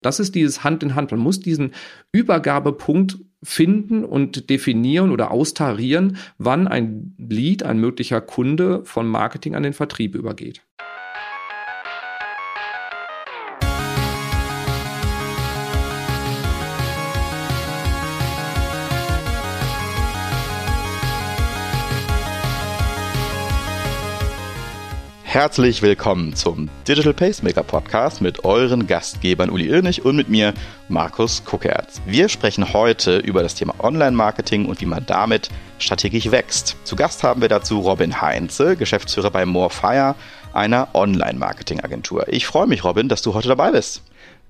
Das ist dieses Hand in Hand. Man muss diesen Übergabepunkt finden und definieren oder austarieren, wann ein Lead, ein möglicher Kunde von Marketing an den Vertrieb übergeht. Herzlich willkommen zum Digital Pacemaker Podcast mit euren Gastgebern Uli Irnig und mit mir Markus Kuckertz. Wir sprechen heute über das Thema Online-Marketing und wie man damit strategisch wächst. Zu Gast haben wir dazu Robin Heinze, Geschäftsführer bei Morefire, einer Online-Marketing-Agentur. Ich freue mich, Robin, dass du heute dabei bist.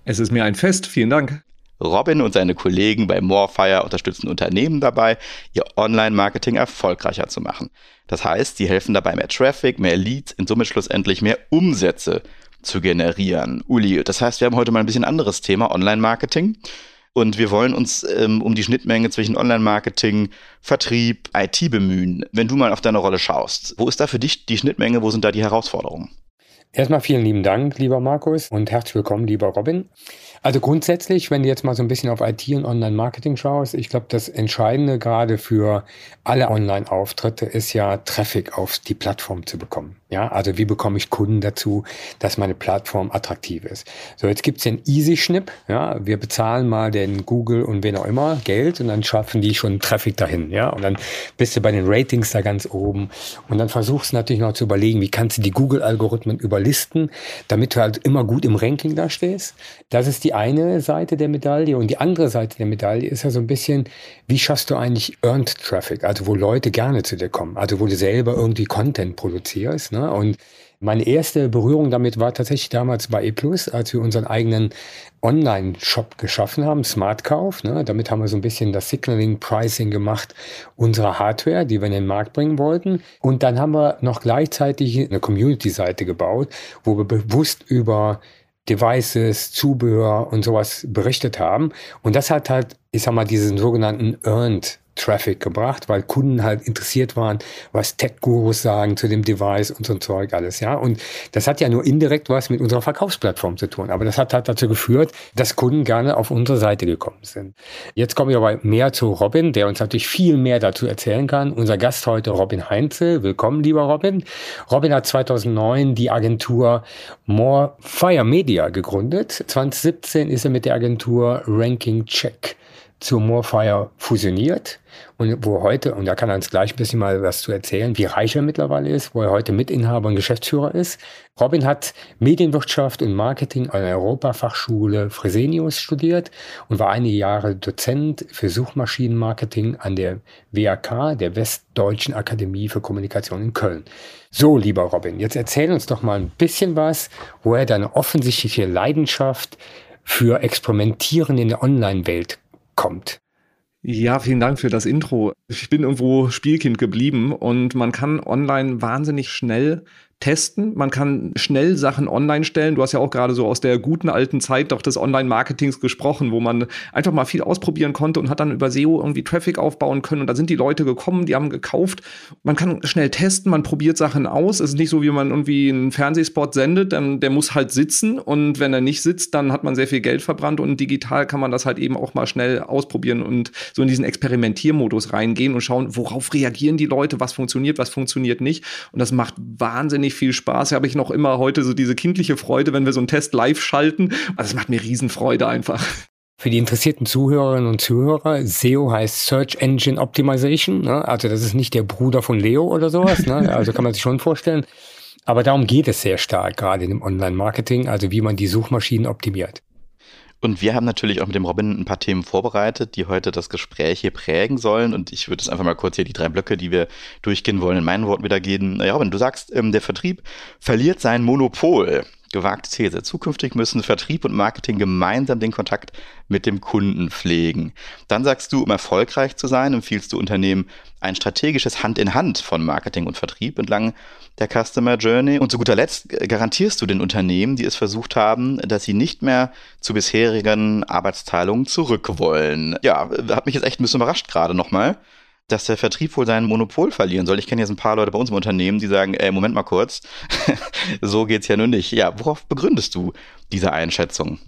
Es ist mir ein Fest. Vielen Dank. Robin und seine Kollegen bei Morefire unterstützen Unternehmen dabei, ihr Online-Marketing erfolgreicher zu machen. Das heißt, sie helfen dabei, mehr Traffic, mehr Leads, in Summe schlussendlich mehr Umsätze zu generieren. Uli, das heißt, wir haben heute mal ein bisschen anderes Thema, Online-Marketing. Und wir wollen uns ähm, um die Schnittmenge zwischen Online-Marketing, Vertrieb, IT bemühen. Wenn du mal auf deine Rolle schaust, wo ist da für dich die Schnittmenge, wo sind da die Herausforderungen? Erstmal vielen lieben Dank, lieber Markus, und herzlich willkommen, lieber Robin. Also grundsätzlich, wenn du jetzt mal so ein bisschen auf IT und Online-Marketing schaust, ich glaube, das Entscheidende gerade für alle Online-Auftritte ist ja, Traffic auf die Plattform zu bekommen. Ja, also wie bekomme ich Kunden dazu, dass meine Plattform attraktiv ist? So, jetzt gibt's den Easy-Schnipp. Ja, wir bezahlen mal den Google und wen auch immer Geld und dann schaffen die schon Traffic dahin. Ja, und dann bist du bei den Ratings da ganz oben und dann versuchst du natürlich noch zu überlegen, wie kannst du die Google-Algorithmen überlisten, damit du halt immer gut im Ranking da stehst. Das ist die eine Seite der Medaille und die andere Seite der Medaille ist ja so ein bisschen, wie schaffst du eigentlich Earned Traffic? Also wo Leute gerne zu dir kommen, also wo du selber irgendwie Content produzierst. Ne? Und meine erste Berührung damit war tatsächlich damals bei E+, als wir unseren eigenen Online-Shop geschaffen haben, Smartkauf. Ne? Damit haben wir so ein bisschen das Signaling, Pricing gemacht unserer Hardware, die wir in den Markt bringen wollten. Und dann haben wir noch gleichzeitig eine Community-Seite gebaut, wo wir bewusst über Devices, Zubehör und sowas berichtet haben. Und das hat halt, ich sag mal, diesen sogenannten Earned Traffic gebracht, weil Kunden halt interessiert waren, was Tech-Gurus sagen zu dem Device und so ein Zeug alles, ja. Und das hat ja nur indirekt was mit unserer Verkaufsplattform zu tun. Aber das hat halt dazu geführt, dass Kunden gerne auf unsere Seite gekommen sind. Jetzt kommen wir aber mehr zu Robin, der uns natürlich viel mehr dazu erzählen kann. Unser Gast heute Robin Heinze. Willkommen, lieber Robin. Robin hat 2009 die Agentur More Fire Media gegründet. 2017 ist er mit der Agentur Ranking Check zu Moorfire fusioniert und wo heute, und da kann er uns gleich ein bisschen mal was zu erzählen, wie reich er mittlerweile ist, wo er heute Mitinhaber und Geschäftsführer ist. Robin hat Medienwirtschaft und Marketing an der Europafachschule Fresenius studiert und war einige Jahre Dozent für Suchmaschinenmarketing an der WAK, der Westdeutschen Akademie für Kommunikation in Köln. So, lieber Robin, jetzt erzähl uns doch mal ein bisschen was, woher deine offensichtliche Leidenschaft für Experimentieren in der Online-Welt kommt. Ja, vielen Dank für das Intro. Ich bin irgendwo Spielkind geblieben und man kann online wahnsinnig schnell testen. Man kann schnell Sachen online stellen. Du hast ja auch gerade so aus der guten alten Zeit doch des Online-Marketings gesprochen, wo man einfach mal viel ausprobieren konnte und hat dann über SEO irgendwie Traffic aufbauen können. Und da sind die Leute gekommen, die haben gekauft. Man kann schnell testen, man probiert Sachen aus. Es ist nicht so, wie man irgendwie einen Fernsehspot sendet, dann der muss halt sitzen. Und wenn er nicht sitzt, dann hat man sehr viel Geld verbrannt. Und digital kann man das halt eben auch mal schnell ausprobieren und so in diesen Experimentiermodus reingehen und schauen, worauf reagieren die Leute, was funktioniert, was funktioniert nicht. Und das macht wahnsinnig wahnsinnig viel Spaß. Habe ich noch immer heute so diese kindliche Freude, wenn wir so einen Test live schalten. Also es macht mir Riesenfreude einfach. Für die interessierten Zuhörerinnen und Zuhörer, SEO heißt Search Engine Optimization. Ne? Also das ist nicht der Bruder von Leo oder sowas. Ne? Also kann man sich schon vorstellen. Aber darum geht es sehr stark, gerade im Online-Marketing, also wie man die Suchmaschinen optimiert. Und wir haben natürlich auch mit dem Robin ein paar Themen vorbereitet, die heute das Gespräch hier prägen sollen. Und ich würde es einfach mal kurz hier die drei Blöcke, die wir durchgehen wollen, in meinen Worten wiedergeben. Ja, Robin, du sagst, ähm, der Vertrieb verliert sein Monopol gewagte These. Zukünftig müssen Vertrieb und Marketing gemeinsam den Kontakt mit dem Kunden pflegen. Dann sagst du, um erfolgreich zu sein, empfiehlst du Unternehmen ein strategisches Hand in Hand von Marketing und Vertrieb entlang der Customer Journey. Und zu guter Letzt garantierst du den Unternehmen, die es versucht haben, dass sie nicht mehr zu bisherigen Arbeitsteilungen zurück wollen. Ja, hat mich jetzt echt ein bisschen überrascht gerade nochmal dass der Vertrieb wohl sein Monopol verlieren soll. Ich kenne jetzt ein paar Leute bei uns im Unternehmen, die sagen, ey, Moment mal kurz, so geht's ja nun nicht. Ja, worauf begründest du diese Einschätzung?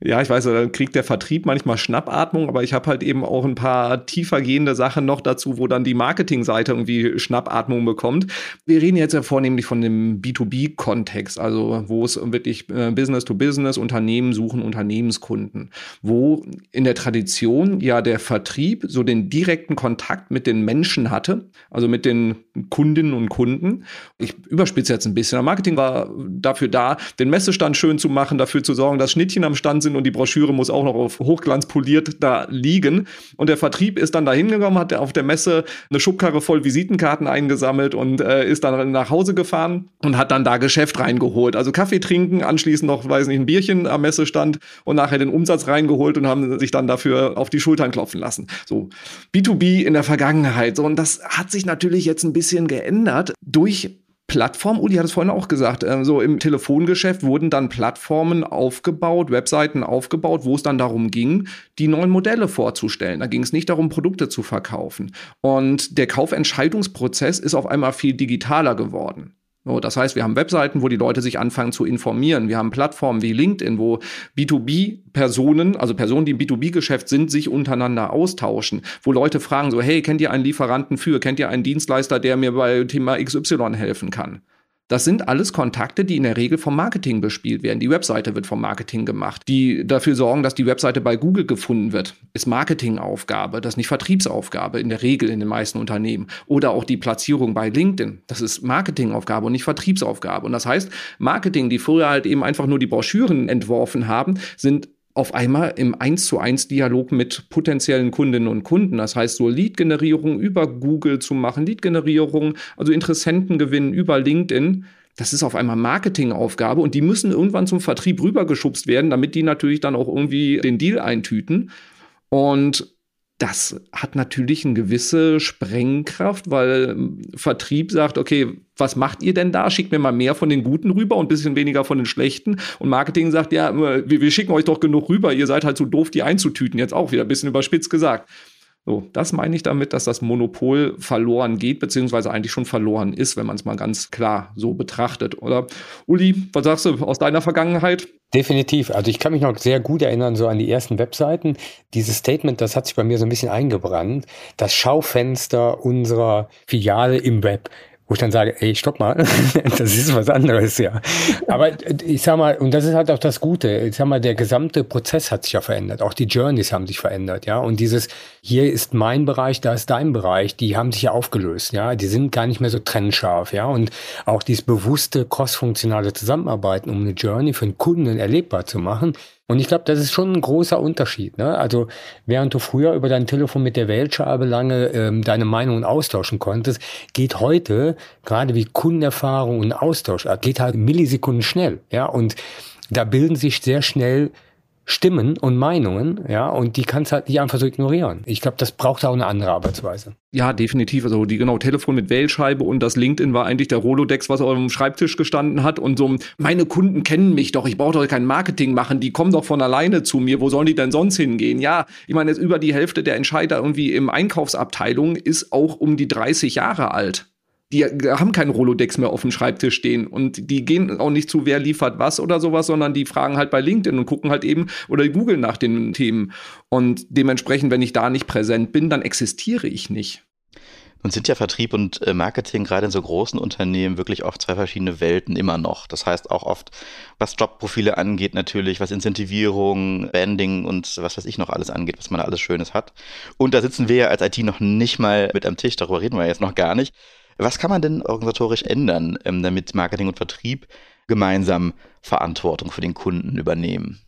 Ja, ich weiß, da kriegt der Vertrieb manchmal Schnappatmung, aber ich habe halt eben auch ein paar tiefergehende Sachen noch dazu, wo dann die Marketingseite irgendwie Schnappatmung bekommt. Wir reden jetzt ja vornehmlich von dem B2B-Kontext, also wo es wirklich äh, Business to Business, Unternehmen suchen Unternehmenskunden, wo in der Tradition ja der Vertrieb so den direkten Kontakt mit den Menschen hatte, also mit den Kundinnen und Kunden. Ich überspitze jetzt ein bisschen. Marketing war dafür da, den Messestand schön zu machen, dafür zu sorgen, dass Schnittchen am Stand sind sind und die Broschüre muss auch noch auf Hochglanz poliert da liegen. Und der Vertrieb ist dann da hingekommen, hat auf der Messe eine Schubkarre voll Visitenkarten eingesammelt und äh, ist dann nach Hause gefahren und hat dann da Geschäft reingeholt. Also Kaffee trinken, anschließend noch, weiß nicht, ein Bierchen am Messestand und nachher den Umsatz reingeholt und haben sich dann dafür auf die Schultern klopfen lassen. So B2B in der Vergangenheit. So, und das hat sich natürlich jetzt ein bisschen geändert durch Plattform, Uli hat es vorhin auch gesagt, äh, so im Telefongeschäft wurden dann Plattformen aufgebaut, Webseiten aufgebaut, wo es dann darum ging, die neuen Modelle vorzustellen. Da ging es nicht darum, Produkte zu verkaufen. Und der Kaufentscheidungsprozess ist auf einmal viel digitaler geworden. So, das heißt, wir haben Webseiten, wo die Leute sich anfangen zu informieren. Wir haben Plattformen wie LinkedIn, wo B2B-Personen, also Personen, die im B2B-Geschäft sind, sich untereinander austauschen, wo Leute fragen so, hey, kennt ihr einen Lieferanten für? Kennt ihr einen Dienstleister, der mir bei Thema XY helfen kann? Das sind alles Kontakte, die in der Regel vom Marketing bespielt werden. Die Webseite wird vom Marketing gemacht. Die dafür sorgen, dass die Webseite bei Google gefunden wird, ist Marketingaufgabe. Das ist nicht Vertriebsaufgabe in der Regel in den meisten Unternehmen. Oder auch die Platzierung bei LinkedIn. Das ist Marketingaufgabe und nicht Vertriebsaufgabe. Und das heißt, Marketing, die früher halt eben einfach nur die Broschüren entworfen haben, sind auf einmal im 1 zu 1 Dialog mit potenziellen Kundinnen und Kunden. Das heißt, so Lead-Generierung über Google zu machen, Lead-Generierung, also Interessenten gewinnen über LinkedIn. Das ist auf einmal Marketingaufgabe und die müssen irgendwann zum Vertrieb rübergeschubst werden, damit die natürlich dann auch irgendwie den Deal eintüten. Und das hat natürlich eine gewisse Sprengkraft, weil ähm, Vertrieb sagt, okay, was macht ihr denn da? Schickt mir mal mehr von den Guten rüber und ein bisschen weniger von den Schlechten. Und Marketing sagt, ja, wir, wir schicken euch doch genug rüber, ihr seid halt so doof, die einzutüten. Jetzt auch wieder ein bisschen überspitzt gesagt. So, das meine ich damit, dass das Monopol verloren geht, beziehungsweise eigentlich schon verloren ist, wenn man es mal ganz klar so betrachtet. Oder Uli, was sagst du aus deiner Vergangenheit? Definitiv. Also ich kann mich noch sehr gut erinnern, so an die ersten Webseiten. Dieses Statement, das hat sich bei mir so ein bisschen eingebrannt. Das Schaufenster unserer Filiale im Web wo ich dann sage, ey, stopp mal, das ist was anderes, ja. Aber ich sag mal, und das ist halt auch das Gute, ich sag mal, der gesamte Prozess hat sich ja verändert, auch die Journeys haben sich verändert, ja. Und dieses, hier ist mein Bereich, da ist dein Bereich, die haben sich ja aufgelöst, ja. Die sind gar nicht mehr so trennscharf, ja. Und auch dieses bewusste, crossfunktionale Zusammenarbeiten, um eine Journey für einen Kunden erlebbar zu machen, und ich glaube, das ist schon ein großer Unterschied. Ne? Also während du früher über dein Telefon mit der Wählscheibe lange ähm, deine Meinungen austauschen konntest, geht heute gerade wie Kundenerfahrung und Austausch, äh, geht halt Millisekunden schnell. Ja, und da bilden sich sehr schnell Stimmen und Meinungen, ja, und die kannst halt nicht einfach so ignorieren. Ich glaube, das braucht auch eine andere Arbeitsweise. Ja, definitiv. Also die genau Telefon mit Wählscheibe und das LinkedIn war eigentlich der Rolodex, was auf dem Schreibtisch gestanden hat und so. Meine Kunden kennen mich doch. Ich brauche doch kein Marketing machen. Die kommen doch von alleine zu mir. Wo sollen die denn sonst hingehen? Ja, ich meine jetzt über die Hälfte der Entscheider irgendwie im Einkaufsabteilung ist auch um die 30 Jahre alt die haben keinen Rolodex mehr auf dem Schreibtisch stehen und die gehen auch nicht zu, wer liefert was oder sowas, sondern die fragen halt bei LinkedIn und gucken halt eben oder googeln nach den Themen. Und dementsprechend, wenn ich da nicht präsent bin, dann existiere ich nicht. Nun sind ja Vertrieb und äh, Marketing gerade in so großen Unternehmen wirklich oft zwei verschiedene Welten immer noch. Das heißt auch oft, was Jobprofile angeht natürlich, was Incentivierung, Banding und was weiß ich noch alles angeht, was man da alles Schönes hat. Und da sitzen wir ja als IT noch nicht mal mit am Tisch, darüber reden wir jetzt noch gar nicht. Was kann man denn organisatorisch ändern, ähm, damit Marketing und Vertrieb gemeinsam Verantwortung für den Kunden übernehmen?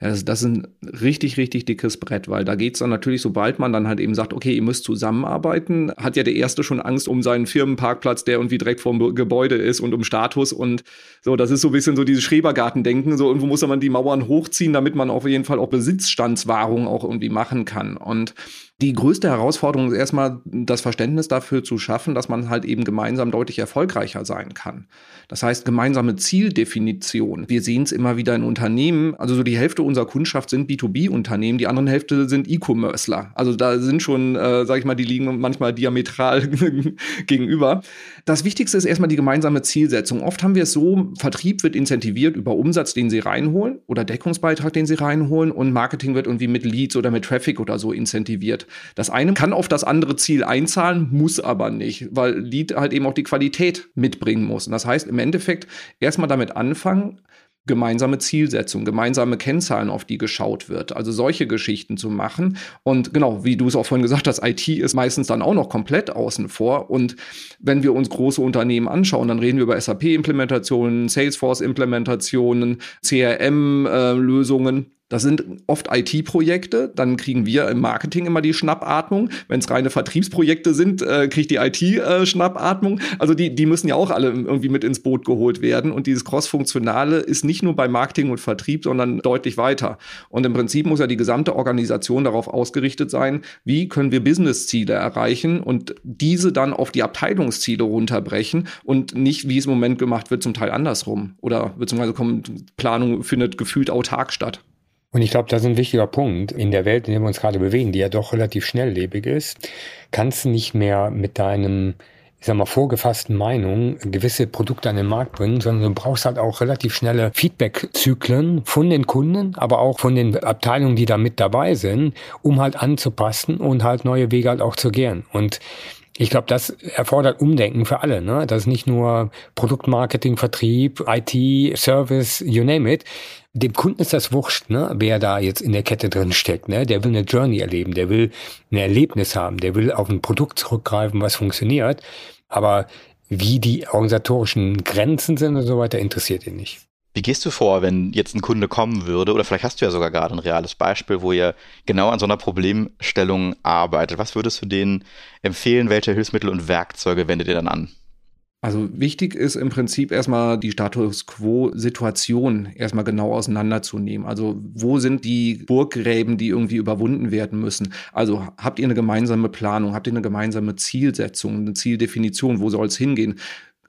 Das, das ist ein richtig, richtig dickes Brett, weil da geht's dann natürlich, sobald man dann halt eben sagt, okay, ihr müsst zusammenarbeiten, hat ja der Erste schon Angst um seinen Firmenparkplatz, der irgendwie direkt vorm Gebäude ist und um Status und so, das ist so ein bisschen so dieses Schrebergartendenken, so irgendwo muss man die Mauern hochziehen, damit man auf jeden Fall auch Besitzstandswahrung auch irgendwie machen kann und Die größte Herausforderung ist erstmal das Verständnis dafür zu schaffen, dass man halt eben gemeinsam deutlich erfolgreicher sein kann. Das heißt, gemeinsame Zieldefinition. Wir sehen es immer wieder in Unternehmen. Also so die Hälfte unserer Kundschaft sind B2B-Unternehmen, die anderen Hälfte sind E-Commercer. Also da sind schon, äh, sag ich mal, die liegen manchmal diametral gegenüber. Das Wichtigste ist erstmal die gemeinsame Zielsetzung. Oft haben wir es so, Vertrieb wird incentiviert über Umsatz, den sie reinholen oder Deckungsbeitrag, den sie reinholen und Marketing wird irgendwie mit Leads oder mit Traffic oder so incentiviert. Das eine kann auf das andere Ziel einzahlen, muss aber nicht, weil Lead halt eben auch die Qualität mitbringen muss. Und das heißt im Endeffekt erstmal damit anfangen, gemeinsame Zielsetzung, gemeinsame Kennzahlen, auf die geschaut wird. Also solche Geschichten zu machen. Und genau, wie du es auch vorhin gesagt hast, IT ist meistens dann auch noch komplett außen vor. Und wenn wir uns große Unternehmen anschauen, dann reden wir über SAP-Implementationen, Salesforce-Implementationen, CRM-Lösungen. Das sind oft IT-Projekte, dann kriegen wir im Marketing immer die Schnappatmung. Wenn es reine Vertriebsprojekte sind, äh, kriegt die IT äh, Schnappatmung. Also die, die müssen ja auch alle irgendwie mit ins Boot geholt werden. Und dieses Cross-Funktionale ist nicht nur bei Marketing und Vertrieb, sondern deutlich weiter. Und im Prinzip muss ja die gesamte Organisation darauf ausgerichtet sein, wie können wir Business-Ziele erreichen und diese dann auf die Abteilungsziele runterbrechen und nicht, wie es im Moment gemacht wird, zum Teil andersrum. Oder beziehungsweise Planung findet gefühlt autark statt. Und ich glaube, das ist ein wichtiger Punkt. In der Welt, in der wir uns gerade bewegen, die ja doch relativ schnelllebig ist, kannst du nicht mehr mit deinem, ich sag mal, vorgefassten Meinung gewisse Produkte an den Markt bringen, sondern du brauchst halt auch relativ schnelle Feedback-Zyklen von den Kunden, aber auch von den Abteilungen, die da mit dabei sind, um halt anzupassen und halt neue Wege halt auch zu gehen. Und ich glaube, das erfordert Umdenken für alle. Ne? Das ist nicht nur Produktmarketing, Vertrieb, IT, Service, you name it. Dem Kunden ist das wurscht, ne? wer da jetzt in der Kette drin steckt. Ne? Der will eine Journey erleben, der will ein Erlebnis haben, der will auf ein Produkt zurückgreifen, was funktioniert. Aber wie die organisatorischen Grenzen sind und so weiter, interessiert ihn nicht. Wie gehst du vor, wenn jetzt ein Kunde kommen würde, oder vielleicht hast du ja sogar gerade ein reales Beispiel, wo ihr genau an so einer Problemstellung arbeitet. Was würdest du denen empfehlen? Welche Hilfsmittel und Werkzeuge wendet ihr dann an? Also wichtig ist im Prinzip erstmal die Status Quo-Situation erstmal genau auseinanderzunehmen. Also wo sind die Burggräben, die irgendwie überwunden werden müssen? Also habt ihr eine gemeinsame Planung, habt ihr eine gemeinsame Zielsetzung, eine Zieldefinition, wo soll es hingehen?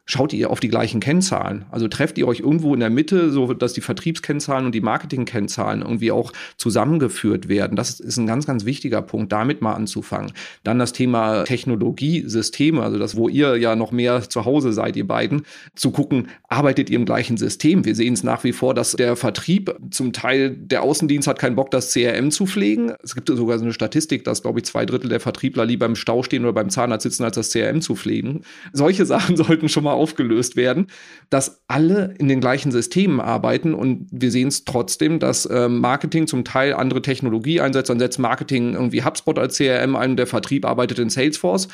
Schaut ihr auf die gleichen Kennzahlen. Also trefft ihr euch irgendwo in der Mitte, so dass die Vertriebskennzahlen und die Marketingkennzahlen irgendwie auch zusammengeführt werden. Das ist ein ganz, ganz wichtiger Punkt, damit mal anzufangen. Dann das Thema Technologiesysteme, also das, wo ihr ja noch mehr zu Hause seid, ihr beiden, zu gucken, arbeitet ihr im gleichen System? Wir sehen es nach wie vor, dass der Vertrieb zum Teil, der Außendienst hat keinen Bock, das CRM zu pflegen. Es gibt sogar so eine Statistik, dass, glaube ich, zwei Drittel der Vertriebler lieber im Stau stehen oder beim Zahnarzt sitzen, als das CRM zu pflegen. Solche Sachen sollten schon mal aufgelöst werden, dass alle in den gleichen Systemen arbeiten und wir sehen es trotzdem, dass äh, Marketing zum Teil andere Technologie einsetzt. Dann setzt Marketing irgendwie HubSpot als CRM ein, der Vertrieb arbeitet in Salesforce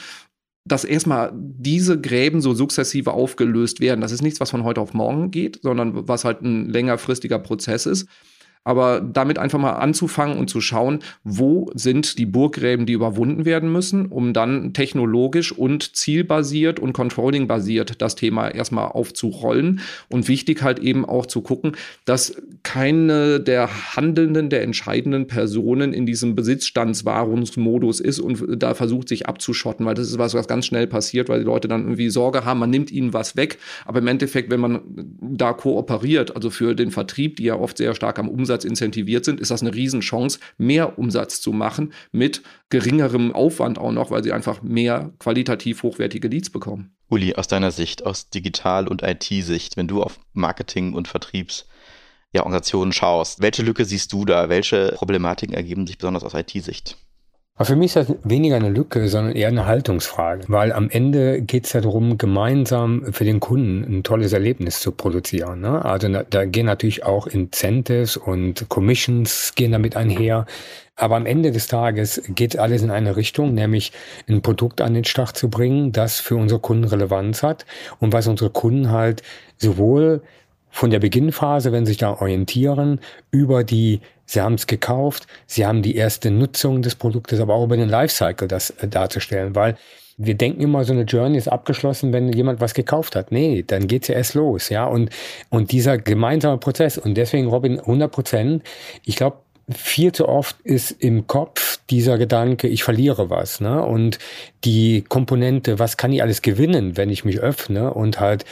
dass erstmal diese Gräben so sukzessive aufgelöst werden. Das ist nichts, was von heute auf morgen geht, sondern was halt ein längerfristiger Prozess ist aber damit einfach mal anzufangen und zu schauen, wo sind die Burggräben, die überwunden werden müssen, um dann technologisch und zielbasiert und controlling-basiert das Thema erstmal aufzurollen. Und wichtig halt eben auch zu gucken, dass keine der handelnden, der entscheidenden Personen in diesem Besitzstandswahrungsmodus ist und da versucht, sich abzuschotten, weil das ist was, was ganz schnell passiert, weil die Leute dann irgendwie Sorge haben, man nimmt ihnen was weg. Aber im Endeffekt, wenn man da kooperiert, also für den Vertrieb, die ja oft sehr stark am Umsatz Umsatz incentiviert sind, ist das eine Riesenchance, mehr Umsatz zu machen mit geringerem Aufwand auch noch, weil sie einfach mehr qualitativ hochwertige Leads bekommen. Uli, aus deiner Sicht, aus Digital- und IT-Sicht, wenn du auf Marketing und Vertriebs ja, Organisationen schaust, welche Lücke siehst du da? Welche Problematiken ergeben sich besonders aus IT-Sicht? Aber für mich ist das weniger eine Lücke, sondern eher eine Haltungsfrage. Weil am Ende geht es ja darum, gemeinsam für den Kunden ein tolles Erlebnis zu produzieren. Ne? Also da gehen natürlich auch Incentives und Commissions gehen damit einher. Aber am Ende des Tages geht alles in eine Richtung, nämlich ein Produkt an den Start zu bringen, das für unsere Kunden Relevanz hat und was unsere Kunden halt sowohl von der Beginnphase, wenn sie sich da orientieren, über die Sie haben es gekauft, Sie haben die erste Nutzung des Produktes, aber auch über den Lifecycle das äh, darzustellen, weil wir denken immer, so eine Journey ist abgeschlossen, wenn jemand was gekauft hat. Nee, dann geht's ja erst los, ja. Und, und dieser gemeinsame Prozess, und deswegen, Robin, 100 Prozent, ich glaube, viel zu oft ist im Kopf dieser Gedanke, ich verliere was. Ne? Und die Komponente, was kann ich alles gewinnen, wenn ich mich öffne und halt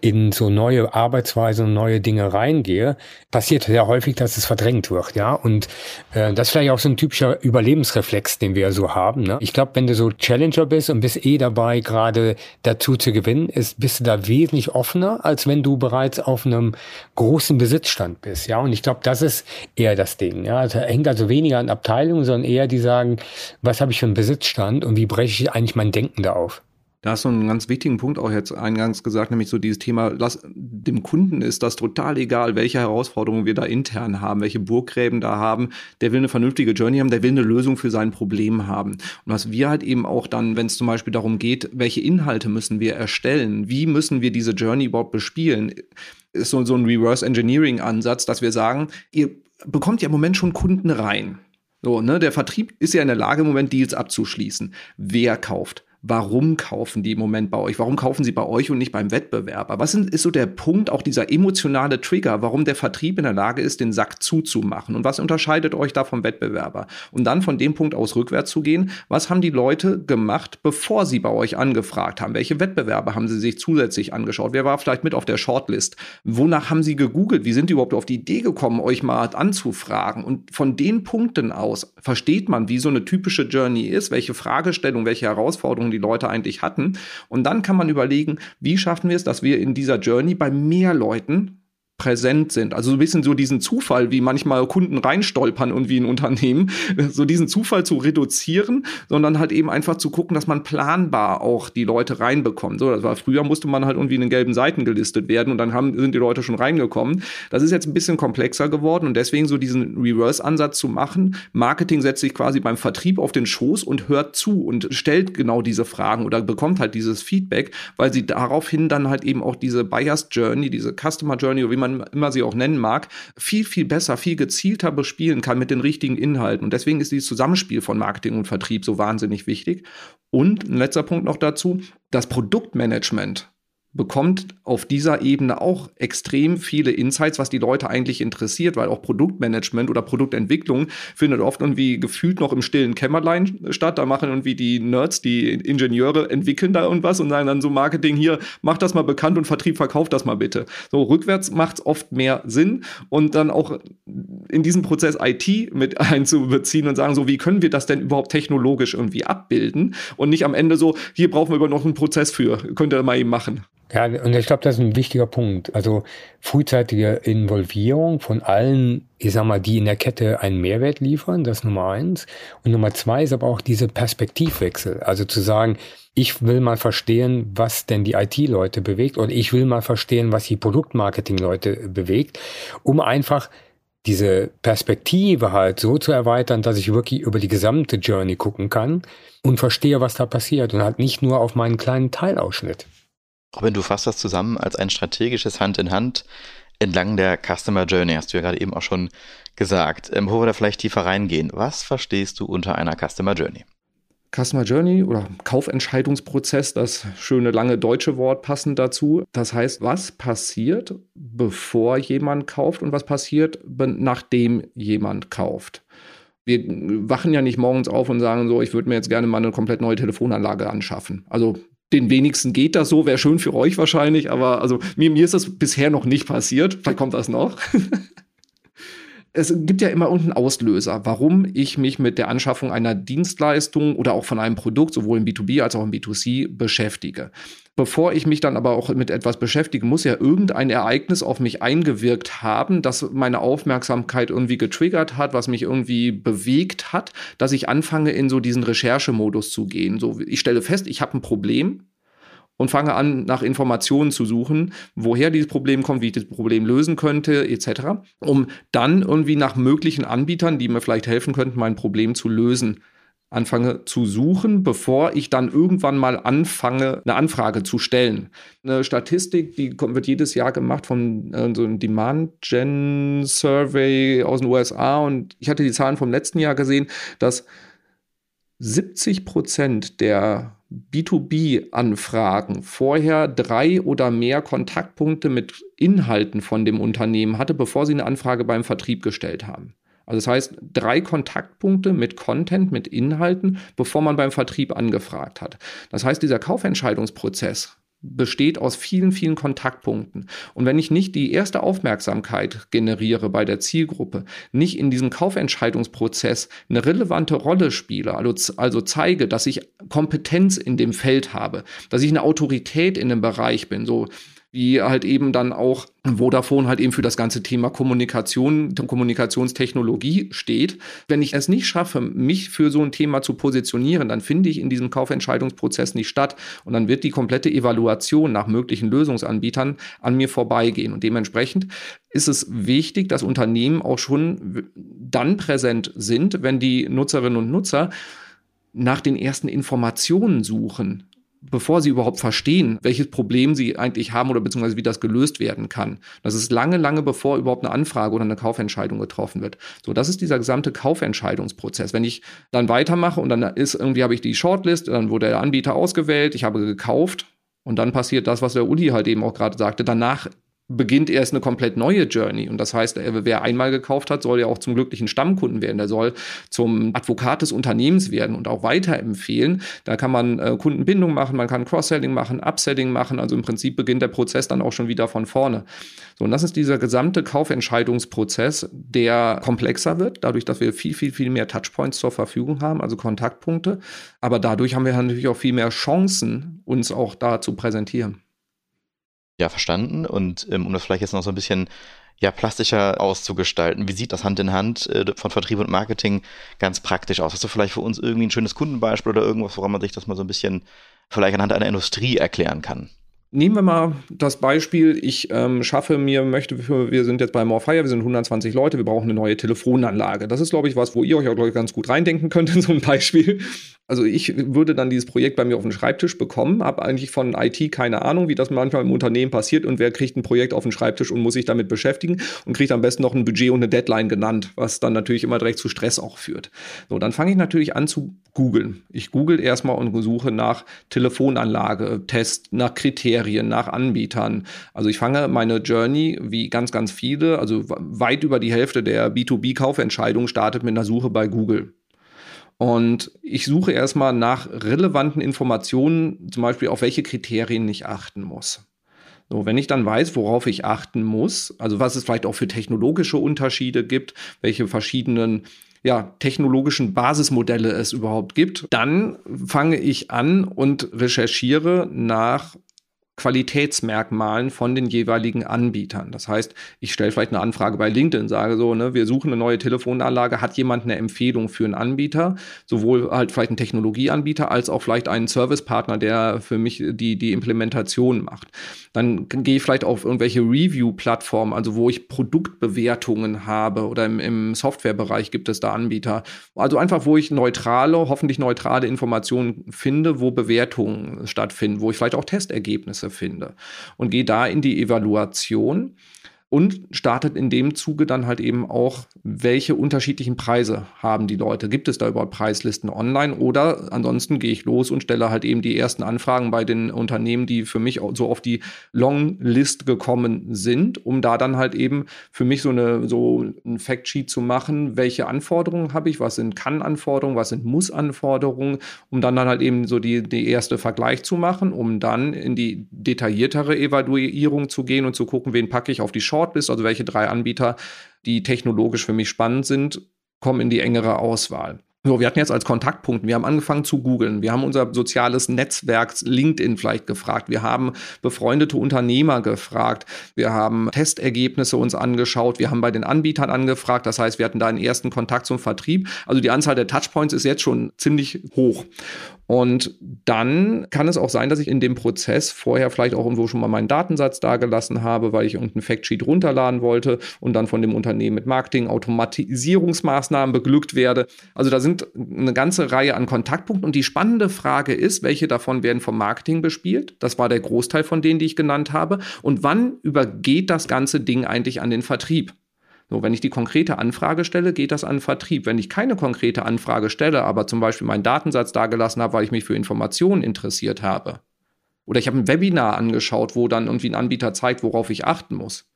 in so neue Arbeitsweisen und neue Dinge reingehe, passiert sehr häufig, dass es verdrängt wird, ja. Und äh, das ist vielleicht auch so ein typischer Überlebensreflex, den wir so haben. Ne? Ich glaube, wenn du so Challenger bist und bist eh dabei, gerade dazu zu gewinnen, ist, bist du da wesentlich offener, als wenn du bereits auf einem großen Besitzstand bist, ja. Und ich glaube, das ist eher das Ding, ja. Also hängt also weniger an Abteilungen, sondern eher die sagen, was habe ich für einen Besitzstand und wie breche ich eigentlich mein Denken da auf? Da hast du einen ganz wichtigen Punkt auch jetzt eingangs gesagt, nämlich so dieses Thema, lass, dem Kunden ist das total egal, welche Herausforderungen wir da intern haben, welche Burggräben da haben. Der will eine vernünftige Journey haben, der will eine Lösung für sein Problem haben. Und was wir halt eben auch dann, wenn es zum Beispiel darum geht, welche Inhalte müssen wir erstellen, wie müssen wir diese Journey überhaupt bespielen, ist so, so ein Reverse Engineering Ansatz, dass wir sagen, ihr bekommt ja im Moment schon Kunden rein. So, ne, der Vertrieb ist ja in der Lage, im Moment Deals abzuschließen. Wer kauft? Warum kaufen die im Moment bei euch? Warum kaufen sie bei euch und nicht beim Wettbewerber? Was ist so der Punkt, auch dieser emotionale Trigger, warum der Vertrieb in der Lage ist, den Sack zuzumachen? Und was unterscheidet euch da vom Wettbewerber? Und dann von dem Punkt aus rückwärts zu gehen, was haben die Leute gemacht, bevor sie bei euch angefragt haben? Welche Wettbewerber haben sie sich zusätzlich angeschaut? Wer war vielleicht mit auf der Shortlist? Wonach haben sie gegoogelt? Wie sind die überhaupt auf die Idee gekommen, euch mal anzufragen? Und von den Punkten aus versteht man, wie so eine typische Journey ist, welche Fragestellungen, welche Herausforderungen die Leute eigentlich hatten. Und dann kann man überlegen, wie schaffen wir es, dass wir in dieser Journey bei mehr Leuten präsent sind. Also so ein bisschen so diesen Zufall, wie manchmal Kunden reinstolpern und wie ein Unternehmen, so diesen Zufall zu reduzieren, sondern halt eben einfach zu gucken, dass man planbar auch die Leute reinbekommt. So, das war früher musste man halt irgendwie in den gelben Seiten gelistet werden und dann haben, sind die Leute schon reingekommen. Das ist jetzt ein bisschen komplexer geworden und deswegen so diesen Reverse-Ansatz zu machen. Marketing setzt sich quasi beim Vertrieb auf den Schoß und hört zu und stellt genau diese Fragen oder bekommt halt dieses Feedback, weil sie daraufhin dann halt eben auch diese Buyers Journey, diese Customer Journey, wie man man immer sie auch nennen mag, viel, viel besser, viel gezielter bespielen kann mit den richtigen Inhalten. Und deswegen ist dieses Zusammenspiel von Marketing und Vertrieb so wahnsinnig wichtig. Und ein letzter Punkt noch dazu, das Produktmanagement bekommt auf dieser Ebene auch extrem viele Insights, was die Leute eigentlich interessiert, weil auch Produktmanagement oder Produktentwicklung findet oft irgendwie gefühlt noch im stillen Kämmerlein statt. Da machen irgendwie die Nerds, die Ingenieure entwickeln da irgendwas und sagen dann so Marketing hier, mach das mal bekannt und Vertrieb verkauft das mal bitte. So rückwärts macht es oft mehr Sinn und dann auch in diesen Prozess IT mit einzubeziehen und sagen so, wie können wir das denn überhaupt technologisch irgendwie abbilden und nicht am Ende so, hier brauchen wir über noch einen Prozess für, könnt ihr mal eben machen. Ja, und ich glaube, das ist ein wichtiger Punkt. Also frühzeitige Involvierung von allen, ich sag mal, die in der Kette einen Mehrwert liefern, das ist Nummer eins. Und Nummer zwei ist aber auch diese Perspektivwechsel. Also zu sagen, ich will mal verstehen, was denn die IT-Leute bewegt und ich will mal verstehen, was die Produktmarketing-Leute bewegt, um einfach diese Perspektive halt so zu erweitern, dass ich wirklich über die gesamte Journey gucken kann und verstehe, was da passiert und halt nicht nur auf meinen kleinen Teilausschnitt. Robin, du fasst das zusammen als ein strategisches Hand in Hand entlang der Customer Journey, hast du ja gerade eben auch schon gesagt. Ähm, wo wir da vielleicht tiefer reingehen, was verstehst du unter einer Customer Journey? Customer Journey oder Kaufentscheidungsprozess, das schöne lange deutsche Wort passend dazu. Das heißt, was passiert, bevor jemand kauft und was passiert, nachdem jemand kauft? Wir wachen ja nicht morgens auf und sagen so, ich würde mir jetzt gerne mal eine komplett neue Telefonanlage anschaffen. Also den wenigsten geht das so, wäre schön für euch wahrscheinlich, aber also mir, mir ist das bisher noch nicht passiert. Vielleicht kommt das noch. es gibt ja immer irgendeinen Auslöser, warum ich mich mit der Anschaffung einer Dienstleistung oder auch von einem Produkt, sowohl im B2B als auch im B2C, beschäftige. Bevor ich mich dann aber auch mit etwas beschäftige, muss ja irgendein Ereignis auf mich eingewirkt haben, das meine Aufmerksamkeit irgendwie getriggert hat, was mich irgendwie bewegt hat, dass ich anfange, in so diesen Recherchemodus zu gehen. So, ich stelle fest, ich habe ein Problem, und fange an, nach Informationen zu suchen, woher dieses Problem kommt, wie ich das Problem lösen könnte, etc., um dann irgendwie nach möglichen Anbietern, die mir vielleicht helfen könnten, mein Problem zu lösen, anfange zu suchen, bevor ich dann irgendwann mal anfange, eine Anfrage zu stellen. Eine Statistik, die wird jedes Jahr gemacht von äh, so einem Demand Gen Survey aus den USA und ich hatte die Zahlen vom letzten Jahr gesehen, dass 70 Prozent der B2B-Anfragen vorher drei oder mehr Kontaktpunkte mit Inhalten von dem Unternehmen hatte, bevor sie eine Anfrage beim Vertrieb gestellt haben. Also das heißt, drei Kontaktpunkte mit Content, mit Inhalten, bevor man beim Vertrieb angefragt hat. Das heißt, dieser Kaufentscheidungsprozess besteht aus vielen, vielen Kontaktpunkten. Und wenn ich nicht die erste Aufmerksamkeit generiere bei der Zielgruppe, nicht in diesem Kaufentscheidungsprozess eine relevante Rolle spiele, also, also zeige, dass ich Kompetenz in dem Feld habe, dass ich eine Autorität in dem Bereich bin, so wie halt eben dann auch Vodafone halt eben für das ganze Thema Kommunikation, Kommunikationstechnologie steht. Wenn ich es nicht schaffe, mich für so ein Thema zu positionieren, dann finde ich in diesem Kaufentscheidungsprozess nicht statt und dann wird die komplette Evaluation nach möglichen Lösungsanbietern an mir vorbeigehen. Und dementsprechend ist es wichtig, dass Unternehmen auch schon dann präsent sind, wenn die Nutzerinnen und Nutzer nach den ersten Informationen suchen bevor sie überhaupt verstehen, welches Problem sie eigentlich haben oder beziehungsweise wie das gelöst werden kann. Das ist lange, lange bevor überhaupt eine Anfrage oder eine Kaufentscheidung getroffen wird. So, das ist dieser gesamte Kaufentscheidungsprozess. Wenn ich dann weitermache und dann ist irgendwie habe ich die Shortlist, dann wurde der Anbieter ausgewählt, ich habe gekauft und dann passiert das, was der Uli halt eben auch gerade sagte. Danach beginnt erst eine komplett neue Journey. Und das heißt, wer einmal gekauft hat, soll ja auch zum glücklichen Stammkunden werden. Der soll zum Advokat des Unternehmens werden und auch weiterempfehlen. Da kann man äh, Kundenbindung machen, man kann Cross-Selling machen, Upselling machen. Also im Prinzip beginnt der Prozess dann auch schon wieder von vorne. So, und das ist dieser gesamte Kaufentscheidungsprozess, der komplexer wird, dadurch, dass wir viel, viel, viel mehr Touchpoints zur Verfügung haben, also Kontaktpunkte. Aber dadurch haben wir natürlich auch viel mehr Chancen, uns auch da zu präsentieren. Ja, verstanden. Und ähm, um das vielleicht jetzt noch so ein bisschen ja, plastischer auszugestalten, wie sieht das Hand in Hand äh, von Vertrieb und Marketing ganz praktisch aus? Hast du vielleicht für uns irgendwie ein schönes Kundenbeispiel oder irgendwas, woran man sich das mal so ein bisschen vielleicht anhand einer Industrie erklären kann? Nehmen wir mal das Beispiel, ich ähm, schaffe mir, möchte, wir sind jetzt bei Morfire, wir sind 120 Leute, wir brauchen eine neue Telefonanlage. Das ist, glaube ich, was, wo ihr euch auch, ich, ganz gut reindenken könnt in so ein Beispiel. Also ich würde dann dieses Projekt bei mir auf den Schreibtisch bekommen, habe eigentlich von IT keine Ahnung, wie das manchmal im Unternehmen passiert und wer kriegt ein Projekt auf den Schreibtisch und muss sich damit beschäftigen und kriegt am besten noch ein Budget und eine Deadline genannt, was dann natürlich immer direkt zu Stress auch führt. So, dann fange ich natürlich an zu googeln. Ich google erstmal und suche nach Telefonanlage, Test, nach Kriterien, nach Anbietern. Also ich fange meine Journey wie ganz, ganz viele, also weit über die Hälfte der B2B-Kaufentscheidungen startet mit einer Suche bei Google. Und ich suche erstmal nach relevanten Informationen, zum Beispiel auf welche Kriterien ich achten muss. So, wenn ich dann weiß, worauf ich achten muss, also was es vielleicht auch für technologische Unterschiede gibt, welche verschiedenen ja, technologischen Basismodelle es überhaupt gibt, dann fange ich an und recherchiere nach Qualitätsmerkmalen von den jeweiligen Anbietern. Das heißt, ich stelle vielleicht eine Anfrage bei LinkedIn, sage so, ne, wir suchen eine neue Telefonanlage, hat jemand eine Empfehlung für einen Anbieter, sowohl halt vielleicht einen Technologieanbieter als auch vielleicht einen Servicepartner, der für mich die, die Implementation macht. Dann gehe ich vielleicht auf irgendwelche Review-Plattformen, also wo ich Produktbewertungen habe oder im, im Softwarebereich gibt es da Anbieter. Also einfach, wo ich neutrale, hoffentlich neutrale Informationen finde, wo Bewertungen stattfinden, wo ich vielleicht auch Testergebnisse finde. Und gehe da in die Evaluation und startet in dem Zuge dann halt eben auch, welche unterschiedlichen Preise haben die Leute. Gibt es da überhaupt Preislisten online oder ansonsten gehe ich los und stelle halt eben die ersten Anfragen bei den Unternehmen, die für mich so auf die Longlist gekommen sind, um da dann halt eben für mich so eine so ein Factsheet zu machen, welche Anforderungen habe ich, was sind Kann-Anforderungen, was sind Muss-Anforderungen, um dann, dann halt eben so die, die erste Vergleich zu machen, um dann in die detailliertere Evaluierung zu gehen und zu gucken, wen packe ich auf die Chance Shortlist, also welche drei Anbieter, die technologisch für mich spannend sind, kommen in die engere Auswahl. So, wir hatten jetzt als Kontaktpunkt, wir haben angefangen zu googeln, wir haben unser soziales Netzwerk LinkedIn vielleicht gefragt, wir haben befreundete Unternehmer gefragt, wir haben Testergebnisse uns angeschaut, wir haben bei den Anbietern angefragt, das heißt, wir hatten da einen ersten Kontakt zum Vertrieb. Also die Anzahl der Touchpoints ist jetzt schon ziemlich hoch. Und dann kann es auch sein, dass ich in dem Prozess vorher vielleicht auch irgendwo schon mal meinen Datensatz dagelassen habe, weil ich irgendeinen Factsheet runterladen wollte und dann von dem Unternehmen mit Marketing Automatisierungsmaßnahmen beglückt werde. Also da sind eine ganze Reihe an Kontaktpunkten und die spannende Frage ist, welche davon werden vom Marketing bespielt? Das war der Großteil von denen, die ich genannt habe. Und wann übergeht das ganze Ding eigentlich an den Vertrieb? So, wenn ich die konkrete Anfrage stelle, geht das an den Vertrieb. Wenn ich keine konkrete Anfrage stelle, aber zum Beispiel meinen Datensatz dagelassen habe, weil ich mich für Informationen interessiert habe, oder ich habe ein Webinar angeschaut, wo dann irgendwie ein Anbieter zeigt, worauf ich achten muss,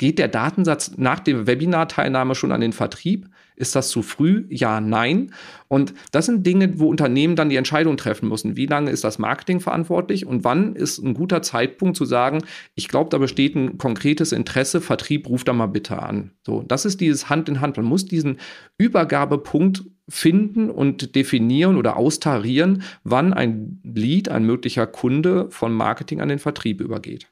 Geht der Datensatz nach der Webinar-Teilnahme schon an den Vertrieb? Ist das zu früh? Ja, nein. Und das sind Dinge, wo Unternehmen dann die Entscheidung treffen müssen. Wie lange ist das Marketing verantwortlich und wann ist ein guter Zeitpunkt zu sagen, ich glaube, da besteht ein konkretes Interesse, Vertrieb ruft da mal bitte an. So, das ist dieses Hand in Hand. Man muss diesen Übergabepunkt finden und definieren oder austarieren, wann ein Lead, ein möglicher Kunde von Marketing an den Vertrieb übergeht.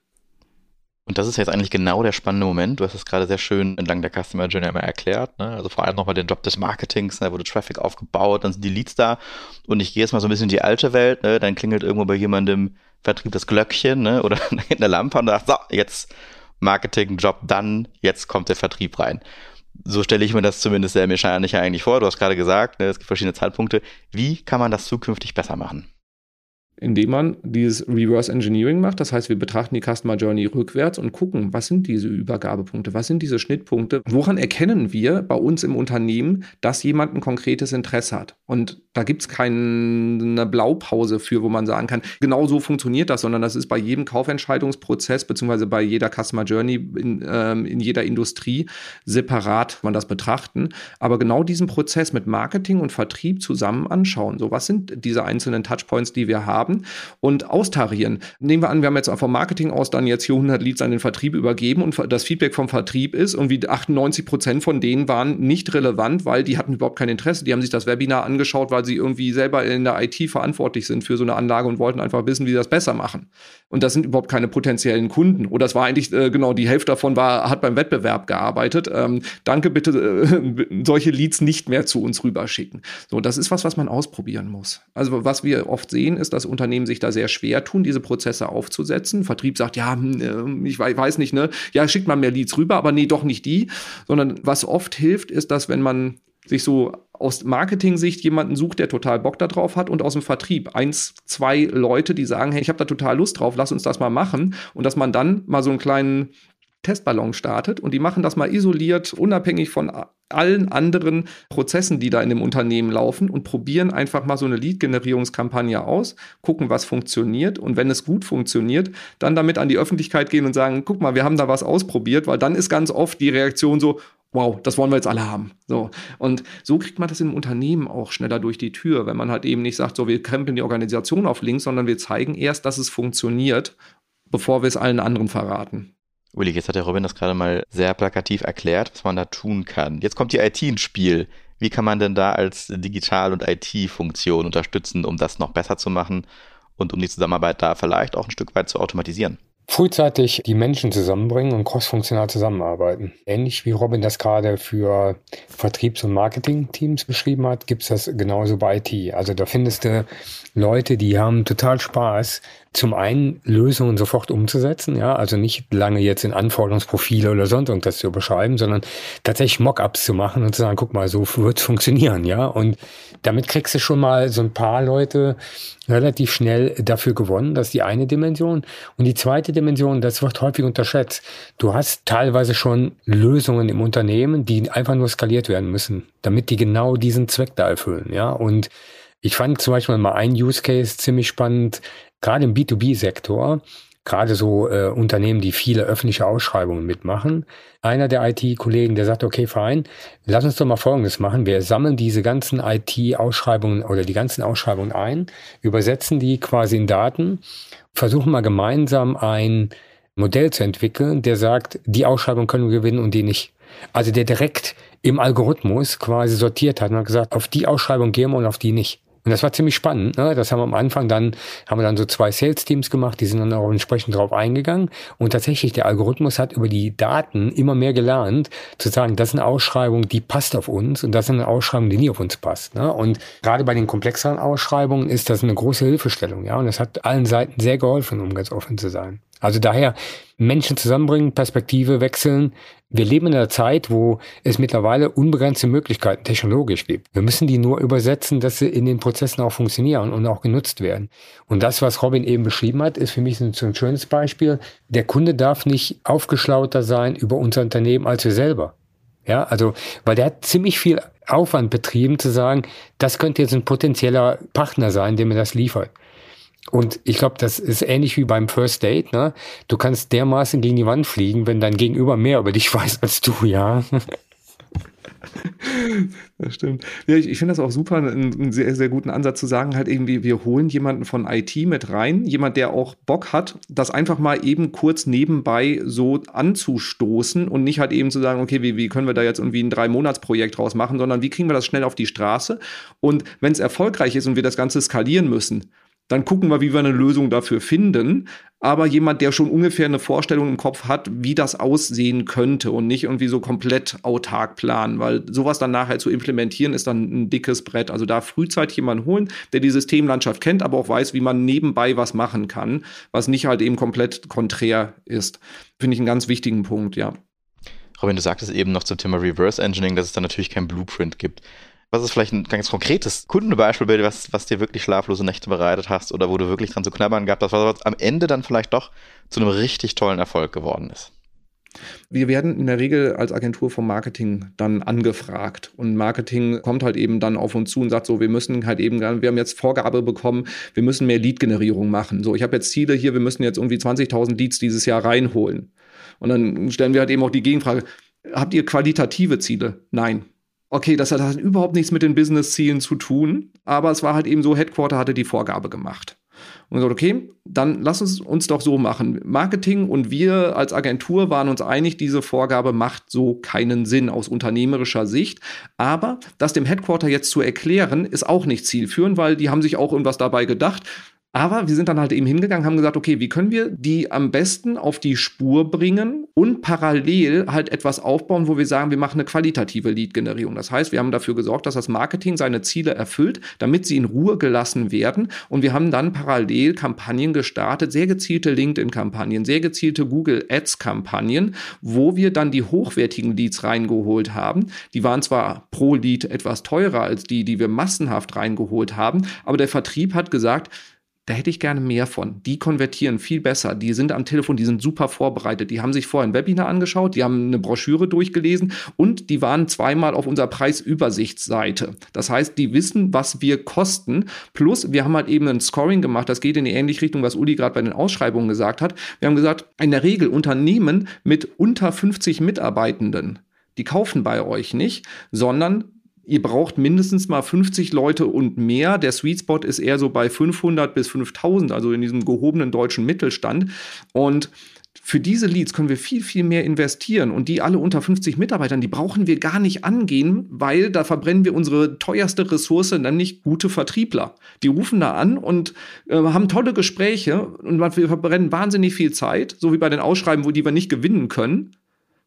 Und das ist jetzt eigentlich genau der spannende Moment. Du hast es gerade sehr schön entlang der Customer Journey immer erklärt. Ne? Also vor allem nochmal den Job des Marketings, da wurde Traffic aufgebaut, dann sind die Leads da. Und ich gehe jetzt mal so ein bisschen in die alte Welt. Ne? Dann klingelt irgendwo bei jemandem Vertrieb das Glöckchen ne? oder in der Lampe und sagt, so, jetzt Marketing-Job dann, jetzt kommt der Vertrieb rein. So stelle ich mir das zumindest sehr mechanisch eigentlich vor. Du hast gerade gesagt, ne, es gibt verschiedene Zeitpunkte. Wie kann man das zukünftig besser machen? Indem man dieses Reverse Engineering macht. Das heißt, wir betrachten die Customer Journey rückwärts und gucken, was sind diese Übergabepunkte, was sind diese Schnittpunkte, woran erkennen wir bei uns im Unternehmen, dass jemand ein konkretes Interesse hat. Und da gibt es keine Blaupause für, wo man sagen kann, genau so funktioniert das, sondern das ist bei jedem Kaufentscheidungsprozess beziehungsweise bei jeder Customer Journey in, ähm, in jeder Industrie separat man das betrachten. Aber genau diesen Prozess mit Marketing und Vertrieb zusammen anschauen. So, was sind diese einzelnen Touchpoints, die wir haben? Haben und austarieren. Nehmen wir an, wir haben jetzt vom Marketing aus dann jetzt hier 100 Leads an den Vertrieb übergeben und das Feedback vom Vertrieb ist und wie 98 Prozent von denen waren nicht relevant, weil die hatten überhaupt kein Interesse. Die haben sich das Webinar angeschaut, weil sie irgendwie selber in der IT verantwortlich sind für so eine Anlage und wollten einfach wissen, wie sie das besser machen. Und das sind überhaupt keine potenziellen Kunden. Oder das war eigentlich, äh, genau, die Hälfte davon war, hat beim Wettbewerb gearbeitet. Ähm, danke bitte, äh, solche Leads nicht mehr zu uns rüberschicken. So, das ist was, was man ausprobieren muss. Also was wir oft sehen, ist, dass Unternehmen sich da sehr schwer tun, diese Prozesse aufzusetzen. Vertrieb sagt, ja, hm, äh, ich weiß nicht, ne, ja, schickt man mehr Leads rüber, aber nee, doch nicht die. Sondern was oft hilft, ist, dass wenn man sich so aus Marketing-Sicht jemanden sucht, der total Bock darauf hat und aus dem Vertrieb eins, zwei Leute, die sagen, hey, ich habe da total Lust drauf, lass uns das mal machen und dass man dann mal so einen kleinen Testballon startet und die machen das mal isoliert, unabhängig von allen anderen Prozessen, die da in dem Unternehmen laufen und probieren einfach mal so eine Lead-Generierungskampagne aus, gucken, was funktioniert und wenn es gut funktioniert, dann damit an die Öffentlichkeit gehen und sagen, guck mal, wir haben da was ausprobiert, weil dann ist ganz oft die Reaktion so, wow, das wollen wir jetzt alle haben. So. Und so kriegt man das im Unternehmen auch schneller durch die Tür, wenn man halt eben nicht sagt, so, wir krempeln die Organisation auf links, sondern wir zeigen erst, dass es funktioniert, bevor wir es allen anderen verraten. Uli, jetzt hat der Robin das gerade mal sehr plakativ erklärt, was man da tun kann. Jetzt kommt die IT ins Spiel. Wie kann man denn da als Digital- und IT-Funktion unterstützen, um das noch besser zu machen und um die Zusammenarbeit da vielleicht auch ein Stück weit zu automatisieren? frühzeitig die Menschen zusammenbringen und crossfunktional zusammenarbeiten. Ähnlich wie Robin das gerade für Vertriebs- und Marketing-Teams beschrieben hat, gibt es das genauso bei IT. Also da findest du Leute, die haben total Spaß, zum einen Lösungen sofort umzusetzen, ja, also nicht lange jetzt in Anforderungsprofile oder sonst irgendwas zu beschreiben, sondern tatsächlich Mockups zu machen und zu sagen, guck mal, so wird's funktionieren, ja. Und damit kriegst du schon mal so ein paar Leute relativ schnell dafür gewonnen. Das ist die eine Dimension. Und die zweite Dimension, das wird häufig unterschätzt. Du hast teilweise schon Lösungen im Unternehmen, die einfach nur skaliert werden müssen, damit die genau diesen Zweck da erfüllen, ja. Und ich fand zum Beispiel mal ein Use Case ziemlich spannend, gerade im B2B-Sektor, gerade so äh, Unternehmen, die viele öffentliche Ausschreibungen mitmachen. Einer der IT-Kollegen, der sagt, okay, fein, lass uns doch mal Folgendes machen. Wir sammeln diese ganzen IT-Ausschreibungen oder die ganzen Ausschreibungen ein, übersetzen die quasi in Daten, versuchen mal gemeinsam ein Modell zu entwickeln, der sagt, die Ausschreibung können wir gewinnen und die nicht. Also der direkt im Algorithmus quasi sortiert hat und hat gesagt, auf die Ausschreibung gehen wir und auf die nicht. Und das war ziemlich spannend. Ne? Das haben wir am Anfang dann, haben wir dann so zwei Sales-Teams gemacht, die sind dann auch entsprechend drauf eingegangen. Und tatsächlich, der Algorithmus hat über die Daten immer mehr gelernt, zu sagen, das ist eine Ausschreibung, die passt auf uns und das ist eine Ausschreibung, die nie auf uns passt. Ne? Und gerade bei den komplexeren Ausschreibungen ist das eine große Hilfestellung. Ja, und das hat allen Seiten sehr geholfen, um ganz offen zu sein. Also daher Menschen zusammenbringen, Perspektive wechseln. Wir leben in einer Zeit, wo es mittlerweile unbegrenzte Möglichkeiten technologisch gibt. Wir müssen die nur übersetzen, dass sie in den Prozessen auch funktionieren und auch genutzt werden. Und das, was Robin eben beschrieben hat, ist für mich so ein schönes Beispiel. Der Kunde darf nicht aufgeschlauter sein über unser Unternehmen als wir selber. Ja, also, weil der hat ziemlich viel Aufwand betrieben zu sagen, das könnte jetzt ein potenzieller Partner sein, der mir das liefert. Und ich glaube, das ist ähnlich wie beim First Date. Ne? Du kannst dermaßen gegen die Wand fliegen, wenn dein Gegenüber mehr über dich weiß als du, ja. Das stimmt. Ja, ich, ich finde das auch super, einen, einen, sehr, sehr guten Ansatz zu sagen, halt irgendwie, wir holen jemanden von IT mit rein, jemand, der auch Bock hat, das einfach mal eben kurz nebenbei so anzustoßen und nicht halt eben zu sagen, okay, wie, wie können wir da jetzt irgendwie ein Drei-Monats-Projekt draus machen, sondern wie kriegen wir das schnell auf die Straße? Und wenn es erfolgreich ist und wir das Ganze skalieren müssen, dann gucken wir, wie wir eine Lösung dafür finden. Aber jemand, der schon ungefähr eine Vorstellung im Kopf hat, wie das aussehen könnte und nicht irgendwie so komplett autark planen, weil sowas dann nachher zu implementieren ist dann ein dickes Brett. Also da frühzeitig jemanden holen, der die Systemlandschaft kennt, aber auch weiß, wie man nebenbei was machen kann, was nicht halt eben komplett konträr ist. Finde ich einen ganz wichtigen Punkt, ja. Robin, du sagtest eben noch zum Thema Reverse Engineering, dass es da natürlich kein Blueprint gibt. Was ist vielleicht ein ganz konkretes Kundenbeispiel, was, was dir wirklich schlaflose Nächte bereitet hast oder wo du wirklich dran zu knabbern gehabt hast, was am Ende dann vielleicht doch zu einem richtig tollen Erfolg geworden ist? Wir werden in der Regel als Agentur vom Marketing dann angefragt. Und Marketing kommt halt eben dann auf uns zu und sagt so, wir müssen halt eben, wir haben jetzt Vorgabe bekommen, wir müssen mehr Lead-Generierung machen. So, ich habe jetzt Ziele hier, wir müssen jetzt irgendwie 20.000 Leads dieses Jahr reinholen. Und dann stellen wir halt eben auch die Gegenfrage, habt ihr qualitative Ziele? Nein okay, das hat, überhaupt nichts mit den Business-Zielen zu tun, aber es war halt eben so, Headquarter hatte die Vorgabe gemacht. Und gesagt, okay, dann lass uns uns doch so machen. Marketing und wir als Agentur waren uns einig, diese Vorgabe macht so keinen Sinn aus unternehmerischer Sicht. Aber das dem Headquarter jetzt zu erklären, ist auch nicht zielführend, weil die haben sich auch irgendwas dabei gedacht. Aber wir sind dann halt eben hingegangen, haben gesagt, okay, wie können wir die am besten auf die Spur bringen und parallel halt etwas aufbauen, wo wir sagen, wir machen eine qualitative Lead-Generierung. Das heißt, wir haben dafür gesorgt, dass das Marketing seine Ziele erfüllt, damit sie in Ruhe gelassen werden. Und wir haben dann parallel Kampagnen gestartet, sehr gezielte LinkedIn-Kampagnen, sehr gezielte Google Ads-Kampagnen, wo wir dann die hochwertigen Leads reingeholt haben. Die waren zwar pro Lead etwas teurer als die, die wir massenhaft reingeholt haben, aber der Vertrieb hat gesagt, da hätte ich gerne mehr von. Die konvertieren viel besser. Die sind am Telefon, die sind super vorbereitet. Die haben sich vorher ein Webinar angeschaut, die haben eine Broschüre durchgelesen und die waren zweimal auf unserer Preisübersichtsseite. Das heißt, die wissen, was wir kosten. Plus, wir haben halt eben ein Scoring gemacht. Das geht in die ähnliche Richtung, was Uli gerade bei den Ausschreibungen gesagt hat. Wir haben gesagt, in der Regel Unternehmen mit unter 50 Mitarbeitenden, die kaufen bei euch nicht, sondern ihr braucht mindestens mal 50 Leute und mehr. Der Sweet Spot ist eher so bei 500 bis 5000, also in diesem gehobenen deutschen Mittelstand. Und für diese Leads können wir viel, viel mehr investieren und die alle unter 50 Mitarbeitern, die brauchen wir gar nicht angehen, weil da verbrennen wir unsere teuerste Ressource, nämlich gute Vertriebler. Die rufen da an und äh, haben tolle Gespräche und wir verbrennen wahnsinnig viel Zeit, so wie bei den Ausschreiben, wo die wir nicht gewinnen können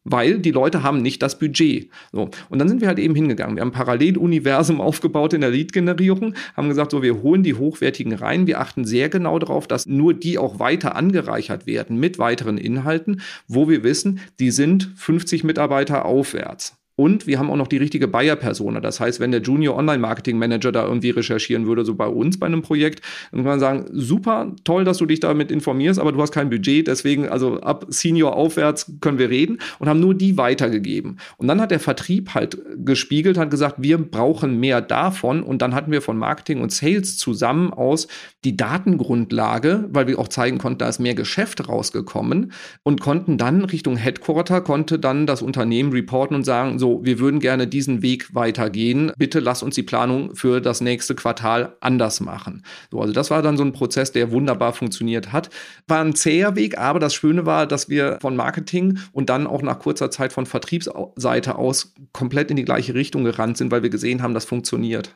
weil die Leute haben nicht das Budget. So. Und dann sind wir halt eben hingegangen. Wir haben ein Paralleluniversum aufgebaut in der Lead-Generierung, haben gesagt, so, wir holen die hochwertigen rein. Wir achten sehr genau darauf, dass nur die auch weiter angereichert werden mit weiteren Inhalten, wo wir wissen, die sind 50 Mitarbeiter aufwärts. Und wir haben auch noch die richtige Buyer-Persona. Das heißt, wenn der Junior Online-Marketing-Manager da irgendwie recherchieren würde, so bei uns bei einem Projekt, dann kann man sagen, super, toll, dass du dich damit informierst, aber du hast kein Budget, deswegen, also ab Senior aufwärts können wir reden und haben nur die weitergegeben. Und dann hat der Vertrieb halt gespiegelt, hat gesagt, wir brauchen mehr davon. Und dann hatten wir von Marketing und Sales zusammen aus die Datengrundlage, weil wir auch zeigen konnten, da ist mehr Geschäft rausgekommen und konnten dann Richtung Headquarter, konnte dann das Unternehmen reporten und sagen, so, wir würden gerne diesen Weg weitergehen. Bitte lass uns die Planung für das nächste Quartal anders machen. So, also das war dann so ein Prozess, der wunderbar funktioniert hat. War ein zäher Weg, aber das Schöne war, dass wir von Marketing und dann auch nach kurzer Zeit von Vertriebsseite aus komplett in die gleiche Richtung gerannt sind, weil wir gesehen haben, das funktioniert.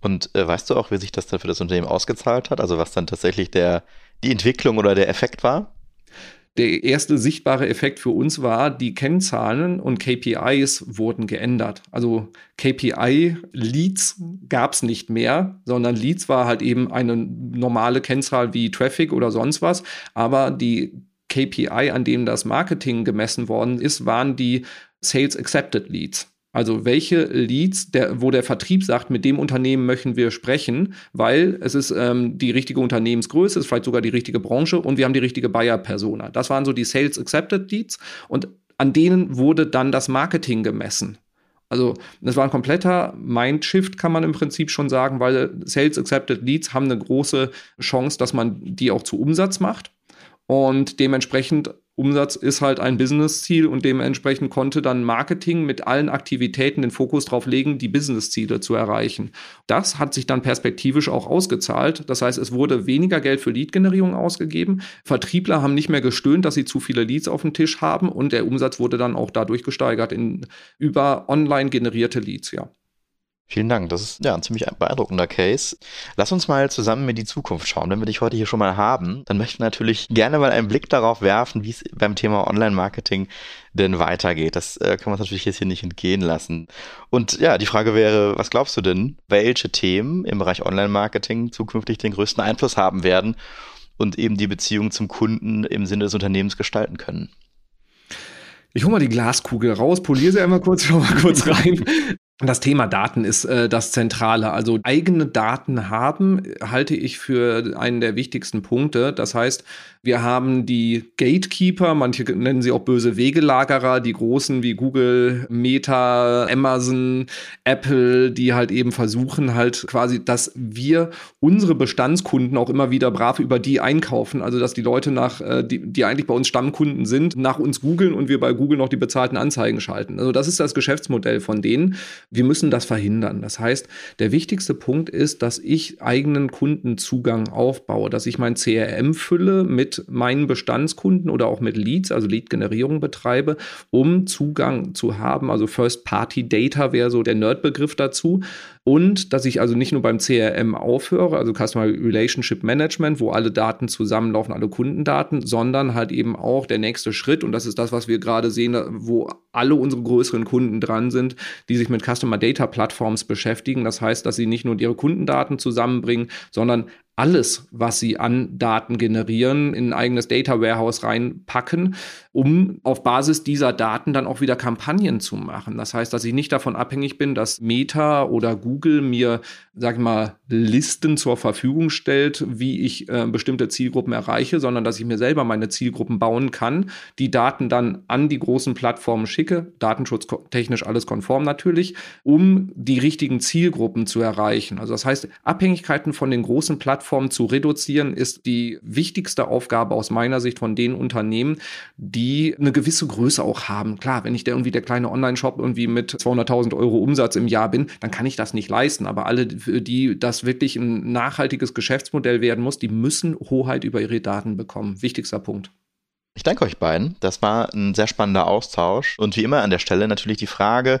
Und äh, weißt du auch, wie sich das dann für das Unternehmen ausgezahlt hat? Also was dann tatsächlich der, die Entwicklung oder der Effekt war? Der erste sichtbare Effekt für uns war, die Kennzahlen und KPIs wurden geändert. Also KPI-Leads gab es nicht mehr, sondern Leads war halt eben eine normale Kennzahl wie Traffic oder sonst was. Aber die KPI, an dem das Marketing gemessen worden ist, waren die Sales Accepted Leads. Also welche Leads, der, wo der Vertrieb sagt, mit dem Unternehmen möchten wir sprechen, weil es ist ähm, die richtige Unternehmensgröße, ist vielleicht sogar die richtige Branche und wir haben die richtige Buyer-Persona. Das waren so die Sales Accepted Leads und an denen wurde dann das Marketing gemessen. Also das war ein kompletter Mindshift, kann man im Prinzip schon sagen, weil Sales Accepted Leads haben eine große Chance, dass man die auch zu Umsatz macht. Und dementsprechend Umsatz ist halt ein Business-Ziel und dementsprechend konnte dann Marketing mit allen Aktivitäten den Fokus darauf legen, die Business-Ziele zu erreichen. Das hat sich dann perspektivisch auch ausgezahlt. Das heißt, es wurde weniger Geld für Lead-Generierung ausgegeben. Vertriebler haben nicht mehr gestöhnt, dass sie zu viele Leads auf dem Tisch haben und der Umsatz wurde dann auch dadurch gesteigert in über online generierte Leads, ja. Vielen Dank. Das ist ja ein ziemlich beeindruckender Case. Lass uns mal zusammen in die Zukunft schauen. Wenn wir dich heute hier schon mal haben, dann möchten wir natürlich gerne mal einen Blick darauf werfen, wie es beim Thema Online-Marketing denn weitergeht. Das äh, kann man natürlich jetzt hier nicht entgehen lassen. Und ja, die Frage wäre, was glaubst du denn, welche Themen im Bereich Online-Marketing zukünftig den größten Einfluss haben werden und eben die Beziehung zum Kunden im Sinne des Unternehmens gestalten können? Ich hole mal die Glaskugel raus, poliere sie einmal kurz, schau mal kurz rein. Das Thema Daten ist äh, das Zentrale. Also eigene Daten haben, halte ich für einen der wichtigsten Punkte. Das heißt, wir haben die Gatekeeper, manche nennen sie auch böse Wegelagerer, die großen wie Google, Meta, Amazon, Apple, die halt eben versuchen halt quasi, dass wir unsere Bestandskunden auch immer wieder brav über die einkaufen. Also dass die Leute nach, äh, die, die eigentlich bei uns Stammkunden sind, nach uns googeln und wir bei Google noch die bezahlten Anzeigen schalten. Also das ist das Geschäftsmodell von denen. Wir müssen das verhindern. Das heißt, der wichtigste Punkt ist, dass ich eigenen Kundenzugang aufbaue, dass ich mein CRM fülle mit meinen Bestandskunden oder auch mit Leads, also Lead-Generierung betreibe, um Zugang zu haben. Also First-Party-Data wäre so der Nerd-Begriff dazu. Und dass ich also nicht nur beim CRM aufhöre, also Customer Relationship Management, wo alle Daten zusammenlaufen, alle Kundendaten, sondern halt eben auch der nächste Schritt, und das ist das, was wir gerade sehen, wo alle unsere größeren Kunden dran sind, die sich mit Customer Data Plattforms beschäftigen. Das heißt, dass sie nicht nur ihre Kundendaten zusammenbringen, sondern alles, was sie an Daten generieren, in ein eigenes Data Warehouse reinpacken, um auf Basis dieser Daten dann auch wieder Kampagnen zu machen. Das heißt, dass ich nicht davon abhängig bin, dass Meta oder Google mir, sag ich mal, Listen zur Verfügung stellt, wie ich äh, bestimmte Zielgruppen erreiche, sondern dass ich mir selber meine Zielgruppen bauen kann, die Daten dann an die großen Plattformen schicke, datenschutztechnisch alles konform natürlich, um die richtigen Zielgruppen zu erreichen. Also das heißt, Abhängigkeiten von den großen Plattformen Plattform zu reduzieren, ist die wichtigste Aufgabe aus meiner Sicht von den Unternehmen, die eine gewisse Größe auch haben. Klar, wenn ich der irgendwie der kleine Online-Shop irgendwie mit 200.000 Euro Umsatz im Jahr bin, dann kann ich das nicht leisten. Aber alle, die das wirklich ein nachhaltiges Geschäftsmodell werden muss, die müssen Hoheit über ihre Daten bekommen. Wichtigster Punkt. Ich danke euch beiden. Das war ein sehr spannender Austausch. Und wie immer an der Stelle natürlich die Frage,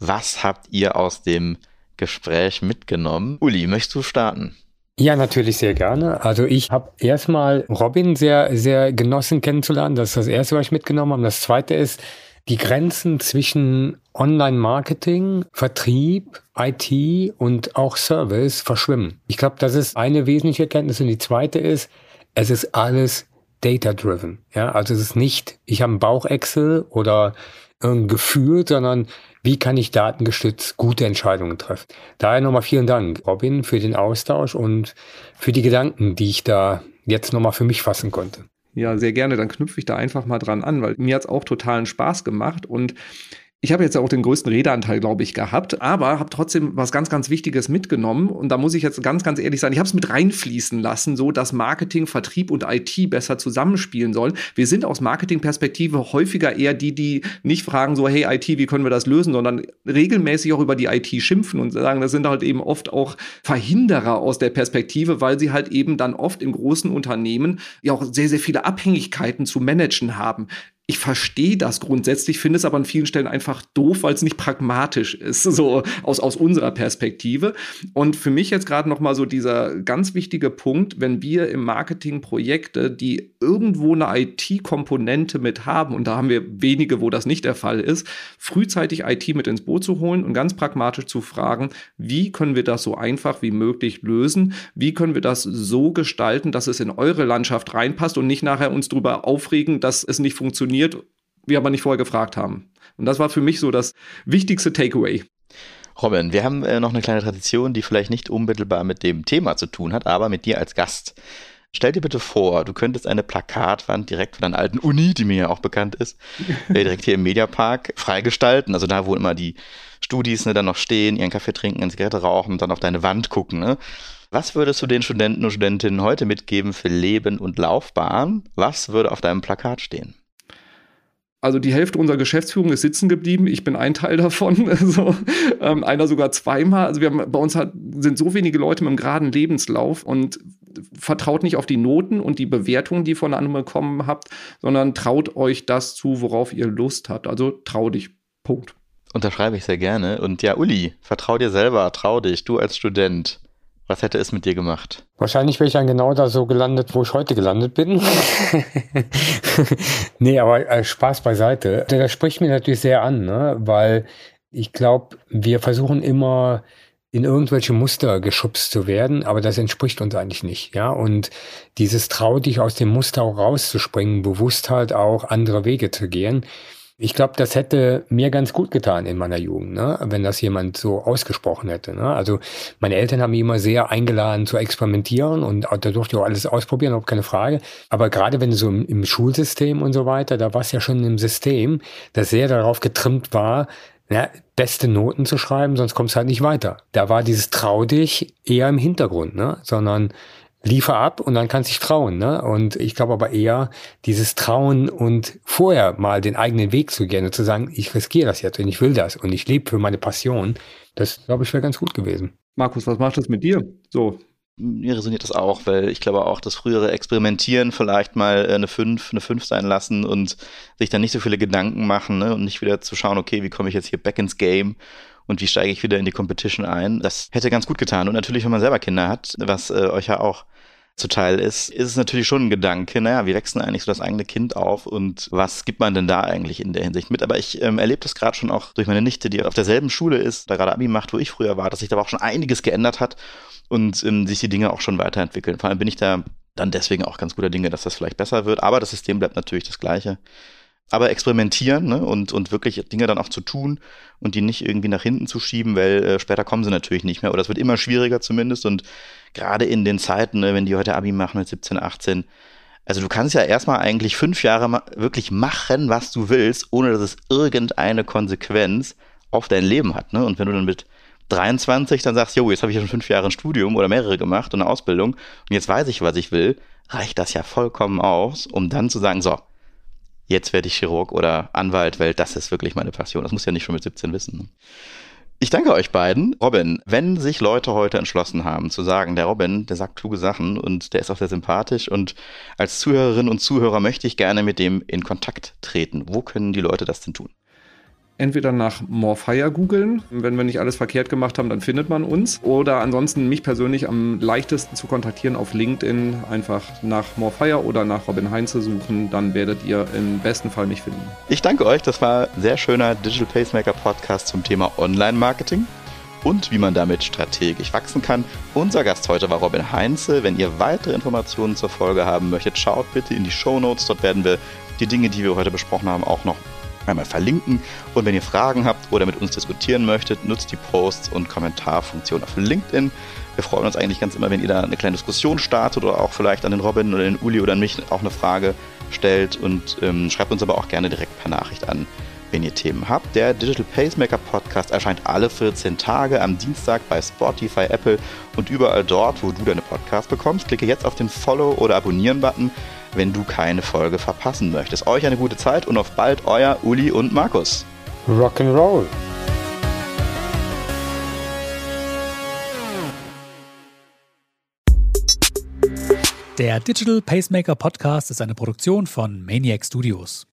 was habt ihr aus dem Gespräch mitgenommen? Uli, möchtest du starten? Ja, natürlich sehr gerne. Also ich habe erstmal Robin sehr, sehr genossen kennenzulernen. Das ist das Erste, was ich mitgenommen habe. Das Zweite ist, die Grenzen zwischen Online-Marketing, Vertrieb, IT und auch Service verschwimmen. Ich glaube, das ist eine wesentliche Erkenntnis. Und die zweite ist, es ist alles data-driven. Ja, also es ist nicht, ich habe einen Bauch-Excel oder ein Gefühl, sondern wie kann ich datengestützt gute Entscheidungen treffen? Daher nochmal vielen Dank, Robin, für den Austausch und für die Gedanken, die ich da jetzt nochmal für mich fassen konnte. Ja, sehr gerne. Dann knüpfe ich da einfach mal dran an, weil mir hat es auch totalen Spaß gemacht und ich habe jetzt auch den größten Redeanteil, glaube ich, gehabt, aber habe trotzdem was ganz, ganz Wichtiges mitgenommen. Und da muss ich jetzt ganz, ganz ehrlich sein, ich habe es mit reinfließen lassen, so dass Marketing, Vertrieb und IT besser zusammenspielen sollen. Wir sind aus Marketingperspektive häufiger eher die, die nicht fragen, so, hey IT, wie können wir das lösen, sondern regelmäßig auch über die IT schimpfen und sagen, das sind halt eben oft auch Verhinderer aus der Perspektive, weil sie halt eben dann oft in großen Unternehmen ja auch sehr, sehr viele Abhängigkeiten zu managen haben ich verstehe das grundsätzlich, finde es aber an vielen Stellen einfach doof, weil es nicht pragmatisch ist, so aus, aus unserer Perspektive. Und für mich jetzt gerade nochmal so dieser ganz wichtige Punkt, wenn wir im Marketing Projekte, die irgendwo eine IT-Komponente mit haben, und da haben wir wenige, wo das nicht der Fall ist, frühzeitig IT mit ins Boot zu holen und ganz pragmatisch zu fragen, wie können wir das so einfach wie möglich lösen? Wie können wir das so gestalten, dass es in eure Landschaft reinpasst und nicht nachher uns darüber aufregen, dass es nicht funktioniert? Funktioniert, wir aber nicht vorher gefragt haben. Und das war für mich so das wichtigste Takeaway. Robin, wir haben äh, noch eine kleine Tradition, die vielleicht nicht unmittelbar mit dem Thema zu tun hat, aber mit dir als Gast. Stell dir bitte vor, du könntest eine Plakatwand direkt von deiner alten Uni, die mir ja auch bekannt ist, äh, direkt hier im Mediapark freigestalten. Also da, wo immer die Studis ne, dann noch stehen, ihren Kaffee trinken, eine Zigarette rauchen und dann auf deine Wand gucken. Ne? Was würdest du den Studenten und Studentinnen heute mitgeben für Leben und Laufbahn? Was würde auf deinem Plakat stehen? Also die Hälfte unserer Geschäftsführung ist sitzen geblieben. Ich bin ein Teil davon. Also, ähm, einer sogar zweimal. Also wir haben, bei uns hat, sind so wenige Leute mit einem geraden Lebenslauf und vertraut nicht auf die Noten und die Bewertungen, die ihr von anderen bekommen habt, sondern traut euch das zu, worauf ihr Lust habt. Also trau dich. Punkt. Unterschreibe ich sehr gerne. Und ja, Uli, vertrau dir selber, trau dich, du als Student. Was hätte es mit dir gemacht? Wahrscheinlich wäre ich dann genau da so gelandet, wo ich heute gelandet bin. nee, aber äh, Spaß beiseite. Das spricht mir natürlich sehr an, ne? weil ich glaube, wir versuchen immer in irgendwelche Muster geschubst zu werden, aber das entspricht uns eigentlich nicht, ja. Und dieses trau dich aus dem Muster auch rauszuspringen, bewusst halt auch andere Wege zu gehen, ich glaube, das hätte mir ganz gut getan in meiner Jugend, ne? wenn das jemand so ausgesprochen hätte. Ne? Also meine Eltern haben mich immer sehr eingeladen zu experimentieren und da durfte ich auch alles ausprobieren, auch keine Frage. Aber gerade wenn so im, im Schulsystem und so weiter, da war es ja schon im System, das sehr darauf getrimmt war, ja, beste Noten zu schreiben, sonst kommst du halt nicht weiter. Da war dieses Trau dich eher im Hintergrund, ne? sondern liefer ab und dann kannst du dich trauen. Ne? Und ich glaube aber eher dieses Trauen und vorher mal den eigenen Weg zu gehen und zu sagen, ich riskiere das jetzt und ich will das und ich lebe für meine Passion, das glaube ich wäre ganz gut gewesen. Markus, was macht das mit dir? So. Mir resoniert das auch, weil ich glaube auch, das frühere Experimentieren vielleicht mal eine 5, eine 5 sein lassen und sich dann nicht so viele Gedanken machen ne? und nicht wieder zu schauen, okay, wie komme ich jetzt hier back ins Game und wie steige ich wieder in die Competition ein. Das hätte ganz gut getan. Und natürlich, wenn man selber Kinder hat, was äh, euch ja auch zuteil ist, ist es natürlich schon ein Gedanke, naja, wie wächst denn eigentlich so das eigene Kind auf und was gibt man denn da eigentlich in der Hinsicht mit? Aber ich ähm, erlebe das gerade schon auch durch meine Nichte, die auf derselben Schule ist, da gerade Abi macht, wo ich früher war, dass sich da auch schon einiges geändert hat und ähm, sich die Dinge auch schon weiterentwickeln. Vor allem bin ich da dann deswegen auch ganz guter Dinge, dass das vielleicht besser wird, aber das System bleibt natürlich das gleiche aber experimentieren ne? und, und wirklich Dinge dann auch zu tun und die nicht irgendwie nach hinten zu schieben, weil äh, später kommen sie natürlich nicht mehr oder es wird immer schwieriger zumindest und gerade in den Zeiten, ne, wenn die heute Abi machen mit 17, 18, also du kannst ja erstmal eigentlich fünf Jahre ma wirklich machen, was du willst, ohne dass es irgendeine Konsequenz auf dein Leben hat. Ne? Und wenn du dann mit 23 dann sagst, jo, jetzt habe ich ja schon fünf Jahre ein Studium oder mehrere gemacht und eine Ausbildung und jetzt weiß ich, was ich will, reicht das ja vollkommen aus, um dann zu sagen, so, jetzt werde ich Chirurg oder Anwalt, weil das ist wirklich meine Passion. Das muss ja nicht schon mit 17 wissen. Ich danke euch beiden. Robin, wenn sich Leute heute entschlossen haben zu sagen, der Robin, der sagt kluge Sachen und der ist auch sehr sympathisch und als Zuhörerin und Zuhörer möchte ich gerne mit dem in Kontakt treten. Wo können die Leute das denn tun? Entweder nach Morfire googeln. Wenn wir nicht alles verkehrt gemacht haben, dann findet man uns. Oder ansonsten mich persönlich am leichtesten zu kontaktieren auf LinkedIn. Einfach nach Morfire oder nach Robin Heinze suchen. Dann werdet ihr im besten Fall mich finden. Ich danke euch. Das war ein sehr schöner Digital Pacemaker Podcast zum Thema Online-Marketing und wie man damit strategisch wachsen kann. Unser Gast heute war Robin Heinze. Wenn ihr weitere Informationen zur Folge haben möchtet, schaut bitte in die Show Notes. Dort werden wir die Dinge, die wir heute besprochen haben, auch noch einmal verlinken. Und wenn ihr Fragen habt oder mit uns diskutieren möchtet, nutzt die Posts- und Kommentarfunktion auf LinkedIn. Wir freuen uns eigentlich ganz immer, wenn ihr da eine kleine Diskussion startet oder auch vielleicht an den Robin oder den Uli oder an mich auch eine Frage stellt und ähm, schreibt uns aber auch gerne direkt per Nachricht an, wenn ihr Themen habt. Der Digital Pacemaker Podcast erscheint alle 14 Tage am Dienstag bei Spotify, Apple und überall dort, wo du deine Podcasts bekommst. Klicke jetzt auf den Follow- oder Abonnieren-Button wenn du keine Folge verpassen möchtest. Euch eine gute Zeit und auf bald, euer Uli und Markus. Rock'n'Roll. Der Digital Pacemaker Podcast ist eine Produktion von Maniac Studios.